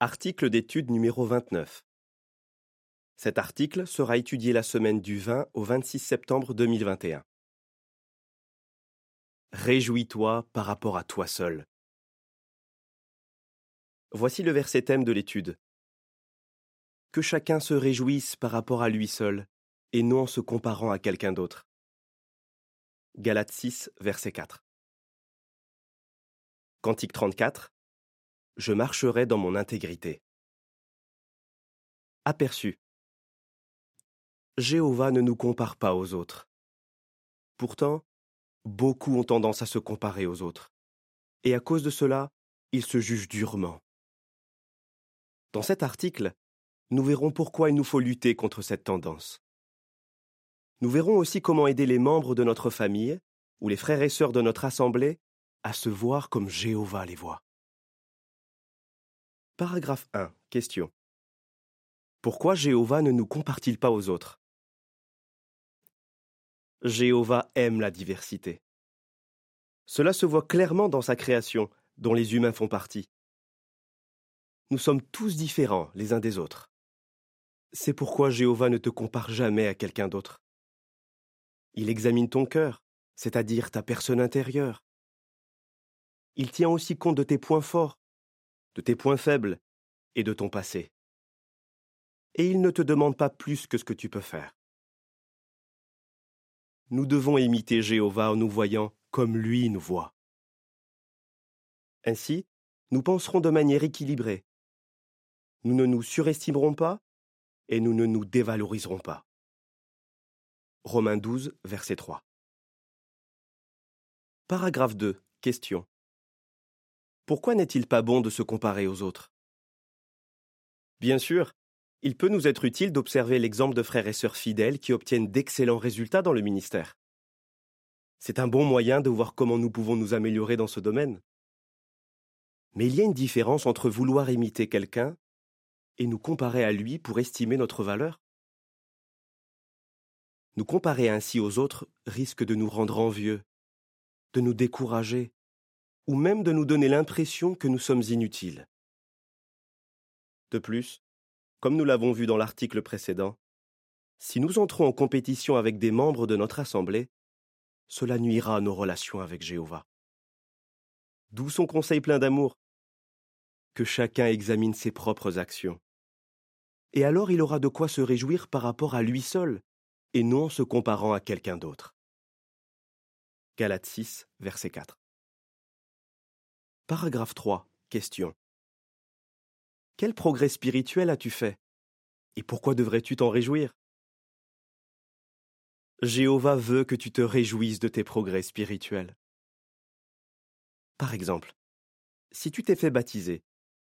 Article d'étude numéro 29. Cet article sera étudié la semaine du 20 au 26 septembre 2021. Réjouis-toi par rapport à toi seul. Voici le verset thème de l'étude. Que chacun se réjouisse par rapport à lui seul, et non en se comparant à quelqu'un d'autre. Galates 6, verset 4. Cantique 34 je marcherai dans mon intégrité. Aperçu. Jéhovah ne nous compare pas aux autres. Pourtant, beaucoup ont tendance à se comparer aux autres. Et à cause de cela, ils se jugent durement. Dans cet article, nous verrons pourquoi il nous faut lutter contre cette tendance. Nous verrons aussi comment aider les membres de notre famille ou les frères et sœurs de notre assemblée à se voir comme Jéhovah les voit. Paragraphe 1. Question. Pourquoi Jéhovah ne nous compare-t-il pas aux autres? Jéhovah aime la diversité. Cela se voit clairement dans sa création, dont les humains font partie. Nous sommes tous différents les uns des autres. C'est pourquoi Jéhovah ne te compare jamais à quelqu'un d'autre. Il examine ton cœur, c'est-à-dire ta personne intérieure. Il tient aussi compte de tes points forts, de tes points faibles et de ton passé. Et il ne te demande pas plus que ce que tu peux faire. Nous devons imiter Jéhovah en nous voyant comme lui nous voit. Ainsi, nous penserons de manière équilibrée. Nous ne nous surestimerons pas et nous ne nous dévaloriserons pas. Romains 12, verset 3. Paragraphe 2. Question. Pourquoi n'est-il pas bon de se comparer aux autres? Bien sûr, il peut nous être utile d'observer l'exemple de frères et sœurs fidèles qui obtiennent d'excellents résultats dans le ministère. C'est un bon moyen de voir comment nous pouvons nous améliorer dans ce domaine. Mais il y a une différence entre vouloir imiter quelqu'un et nous comparer à lui pour estimer notre valeur. Nous comparer ainsi aux autres risque de nous rendre envieux, de nous décourager, ou même de nous donner l'impression que nous sommes inutiles. De plus, comme nous l'avons vu dans l'article précédent, si nous entrons en compétition avec des membres de notre Assemblée, cela nuira à nos relations avec Jéhovah. D'où son conseil plein d'amour Que chacun examine ses propres actions. Et alors il aura de quoi se réjouir par rapport à lui seul, et non en se comparant à quelqu'un d'autre. Galates 6, verset 4. Paragraphe 3. Question. Quel progrès spirituel as-tu fait? Et pourquoi devrais-tu t'en réjouir? Jéhovah veut que tu te réjouisses de tes progrès spirituels. Par exemple, si tu t'es fait baptiser,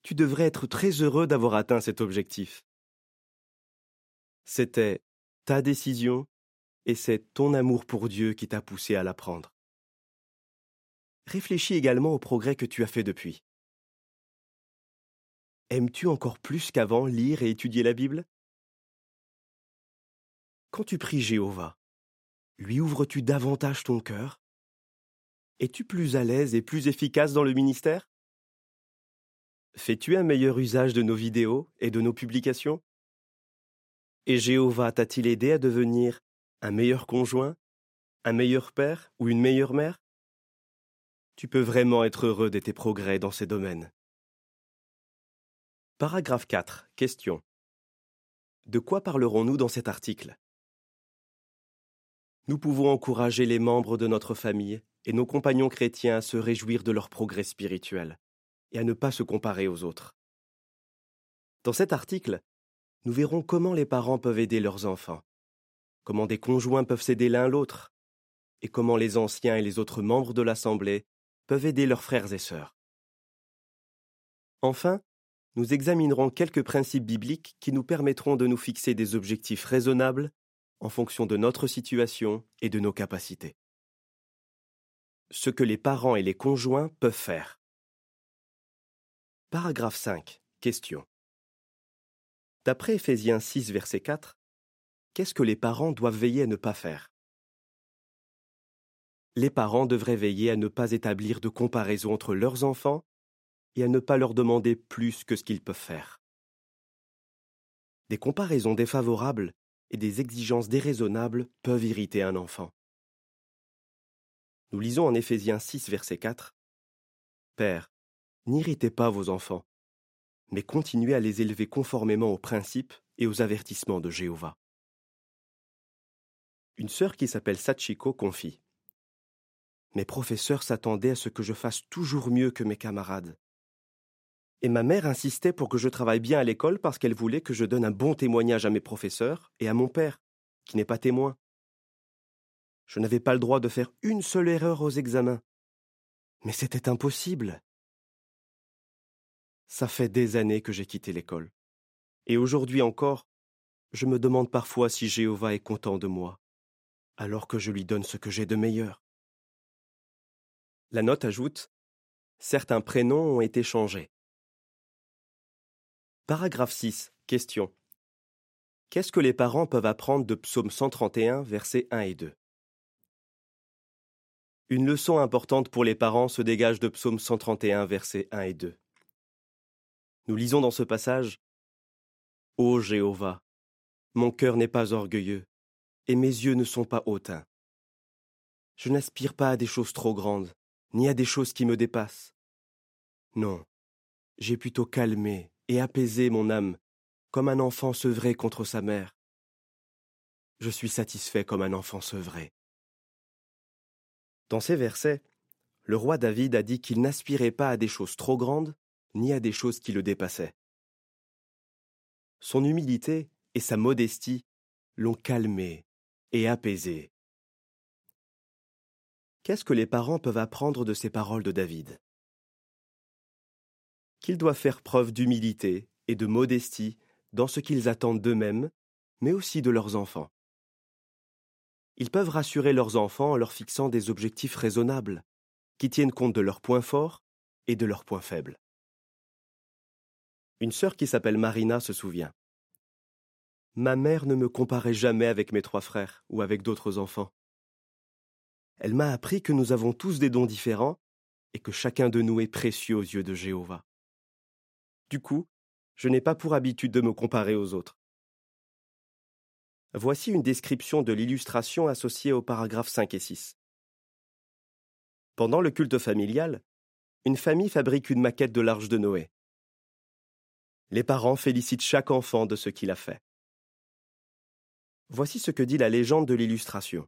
tu devrais être très heureux d'avoir atteint cet objectif. C'était ta décision et c'est ton amour pour Dieu qui t'a poussé à la prendre réfléchis également au progrès que tu as fait depuis. Aimes-tu encore plus qu'avant lire et étudier la Bible? Quand tu pries Jéhovah, lui ouvres-tu davantage ton cœur? Es-tu plus à l'aise et plus efficace dans le ministère? Fais-tu un meilleur usage de nos vidéos et de nos publications? Et Jéhovah t'a-t-il aidé à devenir un meilleur conjoint, un meilleur père ou une meilleure mère? Tu peux vraiment être heureux de tes progrès dans ces domaines. Paragraphe 4. Question. De quoi parlerons-nous dans cet article? Nous pouvons encourager les membres de notre famille et nos compagnons chrétiens à se réjouir de leur progrès spirituel et à ne pas se comparer aux autres. Dans cet article, nous verrons comment les parents peuvent aider leurs enfants, comment des conjoints peuvent s'aider l'un l'autre, et comment les anciens et les autres membres de l'Assemblée peuvent aider leurs frères et sœurs. Enfin, nous examinerons quelques principes bibliques qui nous permettront de nous fixer des objectifs raisonnables en fonction de notre situation et de nos capacités. Ce que les parents et les conjoints peuvent faire. Paragraphe 5. Question. D'après Ephésiens 6, verset 4, qu'est-ce que les parents doivent veiller à ne pas faire? Les parents devraient veiller à ne pas établir de comparaison entre leurs enfants et à ne pas leur demander plus que ce qu'ils peuvent faire. Des comparaisons défavorables et des exigences déraisonnables peuvent irriter un enfant. Nous lisons en Éphésiens 6, verset 4 Père, n'irritez pas vos enfants, mais continuez à les élever conformément aux principes et aux avertissements de Jéhovah. Une sœur qui s'appelle Sachiko confie Mes professeurs s'attendaient à ce que je fasse toujours mieux que mes camarades. Et ma mère insistait pour que je travaille bien à l'école parce qu'elle voulait que je donne un bon témoignage à mes professeurs et à mon père, qui n'est pas témoin. Je n'avais pas le droit de faire une seule erreur aux examens. Mais c'était impossible. Ça fait des années que j'ai quitté l'école. Et aujourd'hui encore, je me demande parfois si Jéhovah est content de moi, alors que je lui donne ce que j'ai de meilleur. La note ajoute Certains prénoms ont été changés. Paragraphe 6. Question. Qu'est-ce que les parents peuvent apprendre de Psaume 131, versets 1 et 2 une leçon importante pour les parents se dégage de Psaume 131, versets 1 et 2. Nous lisons dans ce passage Ô Jéhovah, mon cœur n'est pas orgueilleux, et mes yeux ne sont pas hautains. Je n'aspire pas à des choses trop grandes, ni à des choses qui me dépassent. Non, j'ai plutôt calmé et apaisé mon âme, comme un enfant sevré contre sa mère. Je suis satisfait comme un enfant sevré. Dans ces versets, le roi David a dit qu'il n'aspirait pas à des choses trop grandes, ni à des choses qui le dépassaient. Son humilité et sa modestie l'ont calmé et apaisé. Qu'est-ce que les parents peuvent apprendre de ces paroles de David? Qu'ils doivent faire preuve d'humilité et de modestie dans ce qu'ils attendent d'eux-mêmes, mais aussi de leurs enfants ils peuvent rassurer leurs enfants en leur fixant des objectifs raisonnables, qui tiennent compte de leurs points forts et de leurs points faibles. Une sœur qui s'appelle Marina se souvient. Ma mère ne me comparait jamais avec mes trois frères ou avec d'autres enfants. Elle m'a appris que nous avons tous des dons différents et que chacun de nous est précieux aux yeux de Jéhovah. Du coup, je n'ai pas pour habitude de me comparer aux autres. Voici une description de l'illustration associée aux paragraphes 5 et 6. Pendant le culte familial, une famille fabrique une maquette de l'arche de Noé. Les parents félicitent chaque enfant de ce qu'il a fait. Voici ce que dit la légende de l'illustration.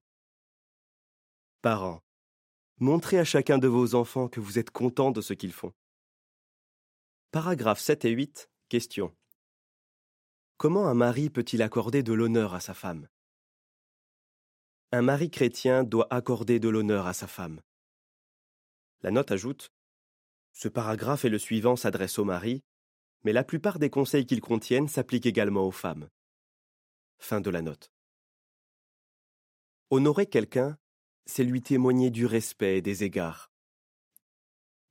Parents, montrez à chacun de vos enfants que vous êtes contents de ce qu'ils font. Paragraphes 7 et 8. Question. Comment un mari peut-il accorder de l'honneur à sa femme? Un mari chrétien doit accorder de l'honneur à sa femme. La note ajoute Ce paragraphe et le suivant s'adressent aux maris, mais la plupart des conseils qu'ils contiennent s'appliquent également aux femmes. Fin de la note. Honorer quelqu'un, c'est lui témoigner du respect et des égards.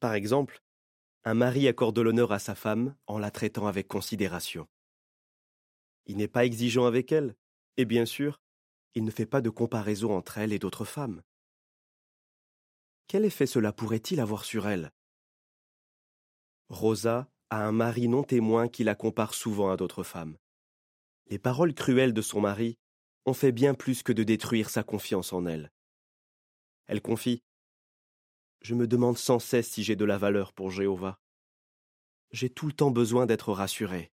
Par exemple, un mari accorde l'honneur à sa femme en la traitant avec considération. Il n'est pas exigeant avec elle, et bien sûr, il ne fait pas de comparaison entre elle et d'autres femmes. Quel effet cela pourrait-il avoir sur elle? Rosa a un mari non témoin qui la compare souvent à d'autres femmes. Les paroles cruelles de son mari ont fait bien plus que de détruire sa confiance en elle. Elle confie Je me demande sans cesse si j'ai de la valeur pour Jéhovah. J'ai tout le temps besoin d'être rassurée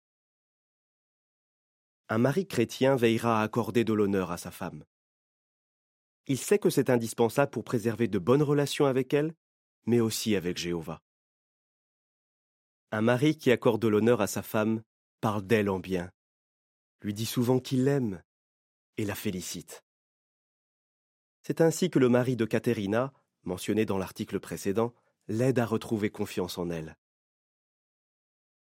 un mari chrétien veillera à accorder de l'honneur à sa femme. Il sait que c'est indispensable pour préserver de bonnes relations avec elle, mais aussi avec Jéhovah. Un mari qui accorde de l'honneur à sa femme parle d'elle en bien, lui dit souvent qu'il l'aime et la félicite. C'est ainsi que le mari de Caterina, mentionné dans l'article précédent, l'aide à retrouver confiance en elle.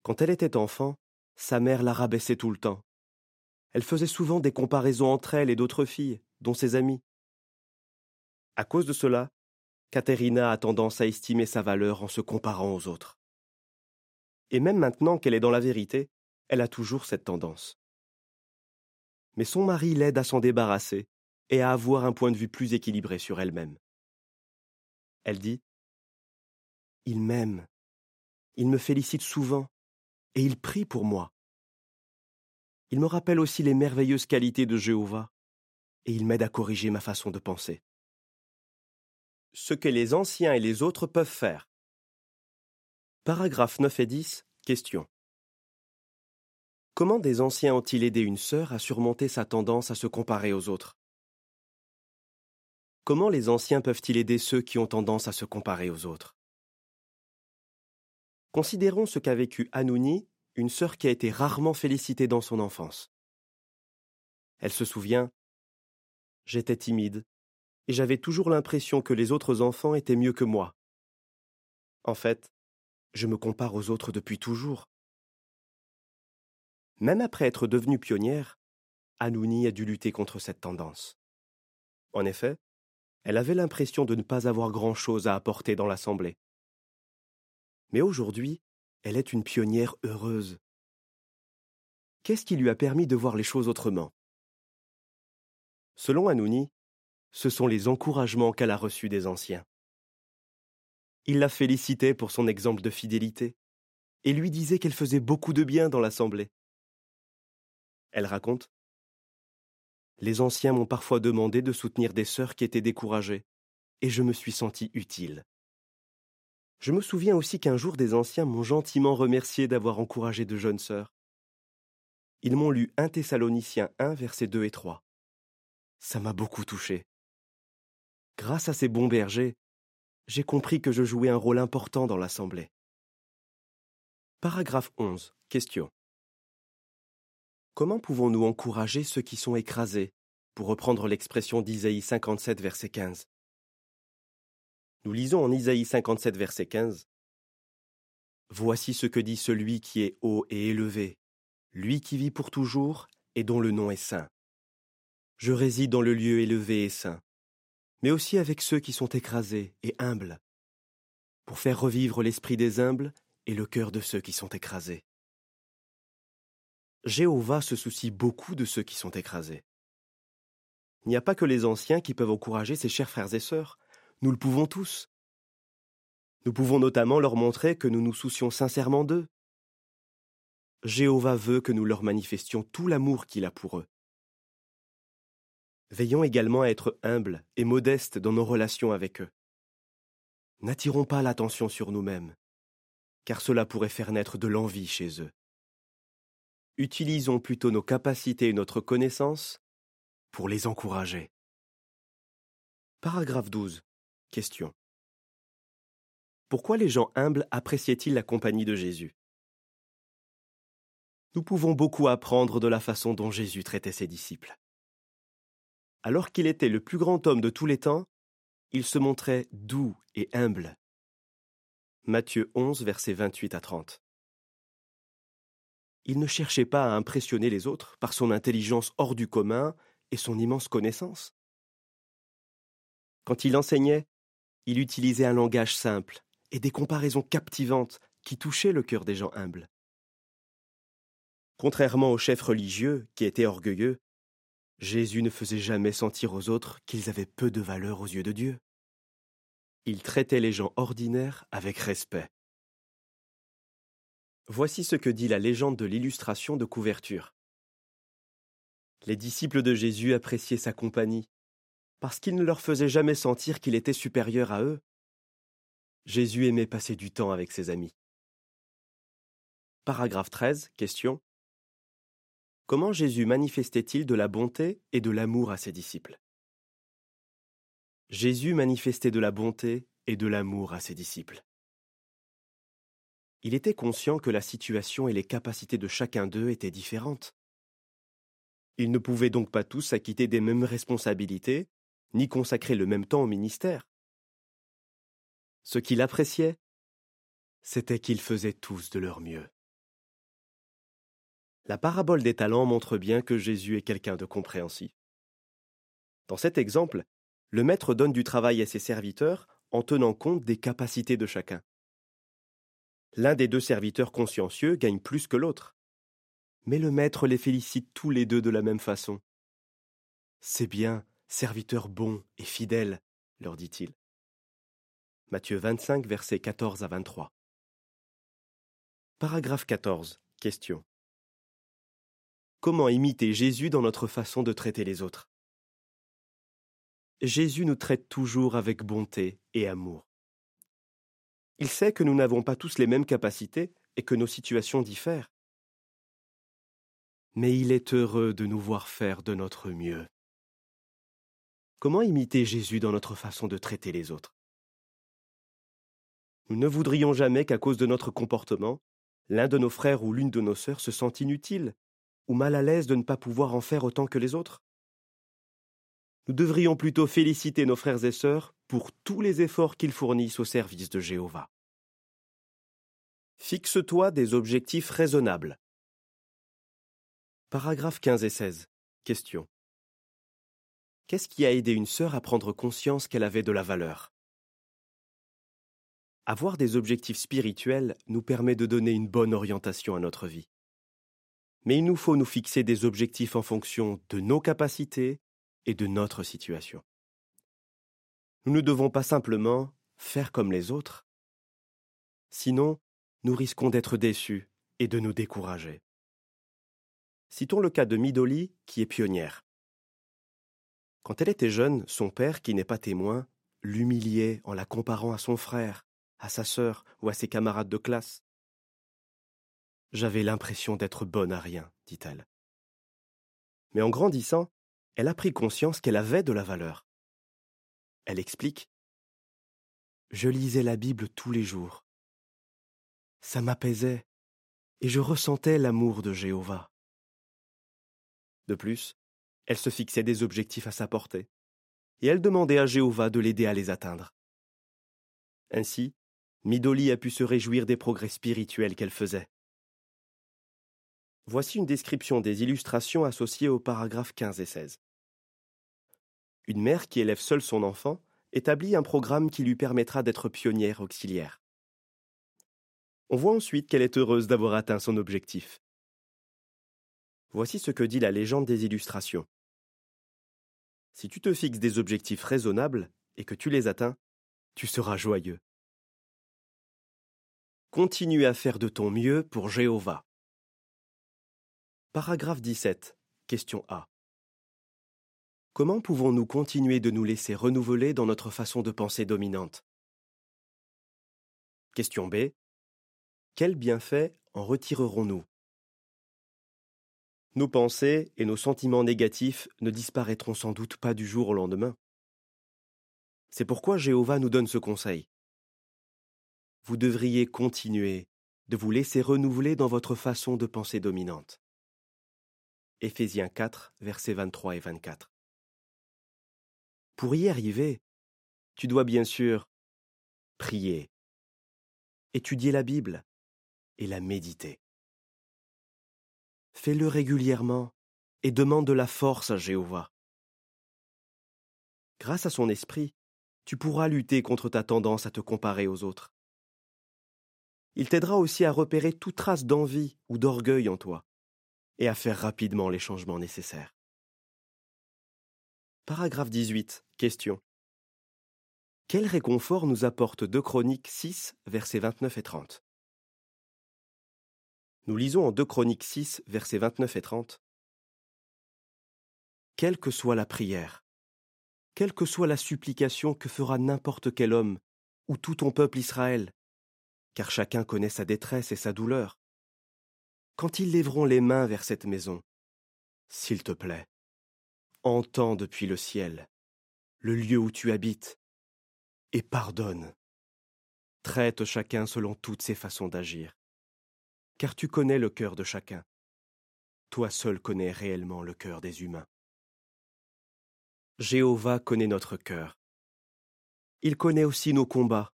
Quand elle était enfant, sa mère la rabaissait tout le temps, elle faisait souvent des comparaisons entre elle et d'autres filles, dont ses amies. À cause de cela, Caterina a tendance à estimer sa valeur en se comparant aux autres. Et même maintenant qu'elle est dans la vérité, elle a toujours cette tendance. Mais son mari l'aide à s'en débarrasser et à avoir un point de vue plus équilibré sur elle-même. Elle dit Il m'aime, Il me félicite souvent, et il prie pour moi. Il me rappelle aussi les merveilleuses qualités de Jéhovah, et il m'aide à corriger ma façon de penser. Ce que les anciens et les autres peuvent faire. Paragraphes 9 et 10. Question. Comment des anciens ont-ils aidé une sœur à surmonter sa tendance à se comparer aux autres? Comment les anciens peuvent-ils aider ceux qui ont tendance à se comparer aux autres? Considérons ce qu'a vécu Hanouni, une sœur qui a été rarement félicitée dans son enfance. Elle se souvient J'étais timide, et j'avais toujours l'impression que les autres enfants étaient mieux que moi. En fait, je me compare aux autres depuis toujours. Même après être devenue pionnière, Hanouni a dû lutter contre cette tendance. En effet, elle avait l'impression de ne pas avoir grand-chose à apporter dans l'Assemblée. Mais aujourd'hui, elle est une pionnière heureuse. Qu'est-ce qui lui a permis de voir les choses autrement? Selon Hanouni, ce sont les encouragements qu'elle a reçus des anciens. Il la félicitait pour son exemple de fidélité et lui disait qu'elle faisait beaucoup de bien dans l'Assemblée. Elle raconte Les anciens m'ont parfois demandé de soutenir des sœurs qui étaient découragées, et je me suis senti utile. Je me souviens aussi qu'un jour des anciens m'ont gentiment remercié d'avoir encouragé de jeunes sœurs. Ils m'ont lu 1 Thessaloniciens 1, versets 2 et 3. Ça m'a beaucoup touché. Grâce à ces bons bergers, j'ai compris que je jouais un rôle important dans l'Assemblée. Paragraphe 11. Question. Comment pouvons-nous encourager ceux qui sont écrasés, pour reprendre l'expression d'Isaïe 57, verset 15 Nous lisons en Isaïe 57, verset 15 Voici ce que dit celui qui est haut et élevé, lui qui vit pour toujours et dont le nom est saint. Je réside dans le lieu élevé et saint, mais aussi avec ceux qui sont écrasés et humbles, pour faire revivre l'esprit des humbles et le cœur de ceux qui sont écrasés. Jéhovah se soucie beaucoup de ceux qui sont écrasés. Il n'y a pas que les anciens qui peuvent encourager ses chers frères et sœurs, nous le pouvons tous. Nous pouvons notamment leur montrer que nous nous soucions sincèrement d'eux. Jéhovah veut que nous leur manifestions tout l'amour qu'il a pour eux. Veillons également à être humbles et modestes dans nos relations avec eux. N'attirons pas l'attention sur nous-mêmes, car cela pourrait faire naître de l'envie chez eux. Utilisons plutôt nos capacités et notre connaissance pour les encourager. Paragraphe 12. Question. Pourquoi les gens humbles appréciaient-ils la compagnie de Jésus? Nous pouvons beaucoup apprendre de la façon dont Jésus traitait ses disciples. Alors qu'il était le plus grand homme de tous les temps, il se montrait doux et humble. Matthieu 11, versets 28 à 30. Il ne cherchait pas à impressionner les autres par son intelligence hors du commun et son immense connaissance. Quand il enseignait, il utilisait un langage simple et des comparaisons captivantes qui touchaient le cœur des gens humbles. Contrairement aux chefs religieux qui étaient orgueilleux, Jésus ne faisait jamais sentir aux autres qu'ils avaient peu de valeur aux yeux de Dieu. Il traitait les gens ordinaires avec respect. Voici ce que dit la légende de l'illustration de couverture. Les disciples de Jésus appréciaient sa compagnie, parce qu'il ne leur faisait jamais sentir qu'il était supérieur à eux. Jésus aimait passer du temps avec ses amis. Paragraphe 13. Question. Comment Jésus manifestait-il de la bonté et de l'amour à ses disciples? Jésus manifestait de la bonté et de l'amour à ses disciples. Il était conscient que la situation et les capacités de chacun d'eux étaient différentes. Ils ne pouvaient donc pas tous s'acquitter des mêmes responsabilités, ni consacrer le même temps au ministère. Ce qu'il appréciait, c'était qu'ils faisaient tous de leur mieux. La parabole des talents montre bien que Jésus est quelqu'un de compréhensif. Dans cet exemple, le maître donne du travail à ses serviteurs en tenant compte des capacités de chacun. L'un des deux serviteurs consciencieux gagne plus que l'autre. Mais le maître les félicite tous les deux de la même façon. C'est bien, serviteur bon et fidèle, leur dit-il. Matthieu 25, versets 14 à 23. Paragraphe 14. Question. Comment imiter Jésus dans notre façon de traiter les autres? Jésus nous traite toujours avec bonté et amour. Il sait que nous n'avons pas tous les mêmes capacités et que nos situations diffèrent. Mais il est heureux de nous voir faire de notre mieux. Comment imiter Jésus dans notre façon de traiter les autres? Nous ne voudrions jamais qu'à cause de notre comportement, l'un de nos frères ou l'une de nos sœurs se sente inutile ou mal à l'aise de ne pas pouvoir en faire autant que les autres nous devrions plutôt féliciter nos frères et sœurs pour tous les efforts qu'ils fournissent au service de Jéhovah. Fixe-toi des objectifs raisonnables. Paragraphes 15 et 16. Question. Qu'est-ce qui a aidé une sœur à prendre conscience qu'elle avait de la valeur? Avoir des objectifs spirituels nous permet de donner une bonne orientation à notre vie. Mais il nous faut nous fixer des objectifs en fonction de nos capacités, et de notre situation. Nous ne devons pas simplement faire comme les autres, sinon nous risquons d'être déçus et de nous décourager. Citons le cas de Midoli, qui est pionnière. Quand elle était jeune, son père, qui n'est pas témoin, l'humiliait en la comparant à son frère, à sa sœur ou à ses camarades de classe. J'avais l'impression d'être bonne à rien, dit-elle. Mais en grandissant, elle a pris conscience qu'elle avait de la valeur. Elle explique Je lisais la Bible tous les jours. Ça m'apaisait, et je ressentais l'amour de Jéhovah. De plus, elle se fixait des objectifs à sa portée, et elle demandait à Jéhovah de l'aider à les atteindre. Ainsi, Midoli a pu se réjouir des progrès spirituels qu'elle faisait. Voici une description des illustrations associées aux paragraphes 15 et 16. Une mère qui élève seule son enfant établit un programme qui lui permettra d'être pionnière auxiliaire. On voit ensuite qu'elle est heureuse d'avoir atteint son objectif. Voici ce que dit la légende des illustrations. Si tu te fixes des objectifs raisonnables et que tu les atteins, tu seras joyeux. Continue à faire de ton mieux pour Jéhovah. Paragraphe 17. Question A. Comment pouvons-nous continuer de nous laisser renouveler dans notre façon de penser dominante? Question B. Quels bienfaits en retirerons-nous? Nos pensées et nos sentiments négatifs ne disparaîtront sans doute pas du jour au lendemain. C'est pourquoi Jéhovah nous donne ce conseil. Vous devriez continuer de vous laisser renouveler dans votre façon de penser dominante. Éphésiens 4, versets 23 et 24. Pour y arriver, tu dois bien sûr prier, étudier la Bible et la méditer. Fais-le régulièrement et demande de la force à Jéhovah. Grâce à son esprit, tu pourras lutter contre ta tendance à te comparer aux autres. Il t'aidera aussi à repérer toute trace d'envie ou d'orgueil en toi et à faire rapidement les changements nécessaires. Paragraphe 18. Question. Quel réconfort nous apporte 2 Chroniques 6, versets 29 et 30 Nous lisons en 2 Chroniques 6, versets 29 et 30. Quelle que soit la prière, quelle que soit la supplication que fera n'importe quel homme, ou tout ton peuple Israël, car chacun connaît sa détresse et sa douleur, quand ils lèveront les mains vers cette maison, s'il te plaît, entends depuis le ciel, le lieu où tu habites, et pardonne. Traite chacun selon toutes ses façons d'agir, car tu connais le cœur de chacun. Toi seul connais réellement le cœur des humains. Jéhovah connaît notre cœur. Il connaît aussi nos combats.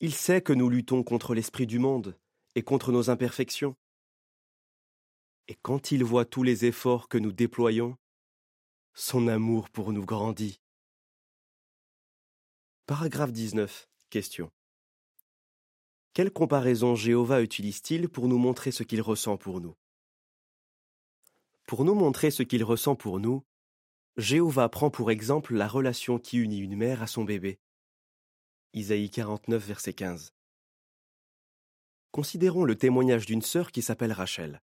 Il sait que nous luttons contre l'esprit du monde et contre nos imperfections. Et quand il voit tous les efforts que nous déployons, son amour pour nous grandit. Paragraphe 19. Question. Quelle comparaison Jéhovah utilise-t-il pour nous montrer ce qu'il ressent pour nous? Pour nous montrer ce qu'il ressent pour nous, Jéhovah prend pour exemple la relation qui unit une mère à son bébé. Isaïe 49, verset 15. Considérons le témoignage d'une sœur qui s'appelle Rachel.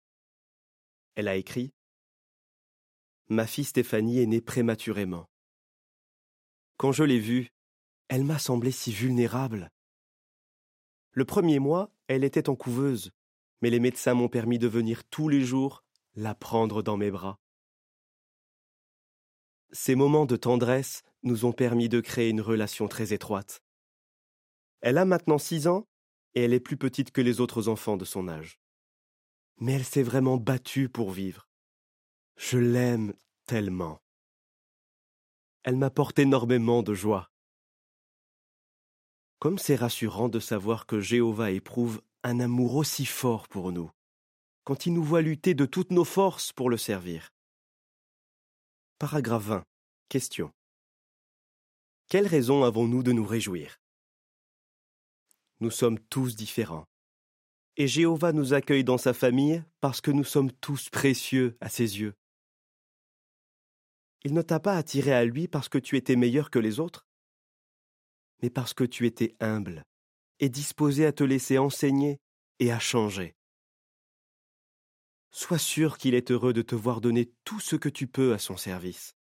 Elle a écrit Ma fille Stéphanie est née prématurément. Quand je l'ai vue, elle m'a semblé si vulnérable. Le premier mois, elle était en couveuse, mais les médecins m'ont permis de venir tous les jours la prendre dans mes bras. Ces moments de tendresse nous ont permis de créer une relation très étroite. Elle a maintenant six ans et elle est plus petite que les autres enfants de son âge. Mais elle s'est vraiment battue pour vivre. Je l'aime tellement. Elle m'apporte énormément de joie. Comme c'est rassurant de savoir que Jéhovah éprouve un amour aussi fort pour nous, quand il nous voit lutter de toutes nos forces pour le servir. Paragraphe 20. Question. Quelle raison avons-nous de nous réjouir? Nous sommes tous différents. Et Jéhovah nous accueille dans sa famille parce que nous sommes tous précieux à ses yeux. Il ne t'a pas attiré à lui parce que tu étais meilleur que les autres, mais parce que tu étais humble et disposé à te laisser enseigner et à changer. Sois sûr qu'il est heureux de te voir donner tout ce que tu peux à son service.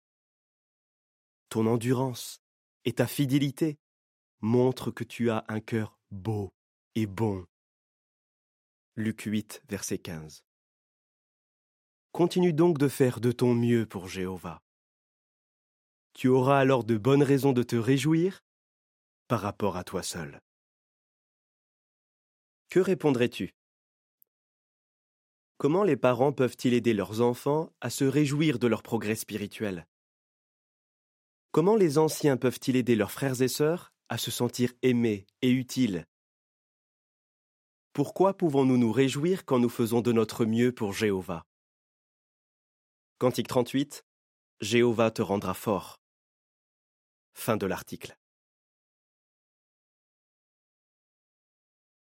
Ton endurance et ta fidélité montrent que tu as un cœur beau et bon. Luc 8, verset 15. Continue donc de faire de ton mieux pour Jéhovah. Tu auras alors de bonnes raisons de te réjouir par rapport à toi seul. Que répondrais-tu? Comment les parents peuvent-ils aider leurs enfants à se réjouir de leur progrès spirituel? Comment les anciens peuvent-ils aider leurs frères et sœurs à se sentir aimés et utiles? Pourquoi pouvons-nous nous réjouir quand nous faisons de notre mieux pour Jéhovah? Cantique 38 Jéhovah te rendra fort. Fin de l'article.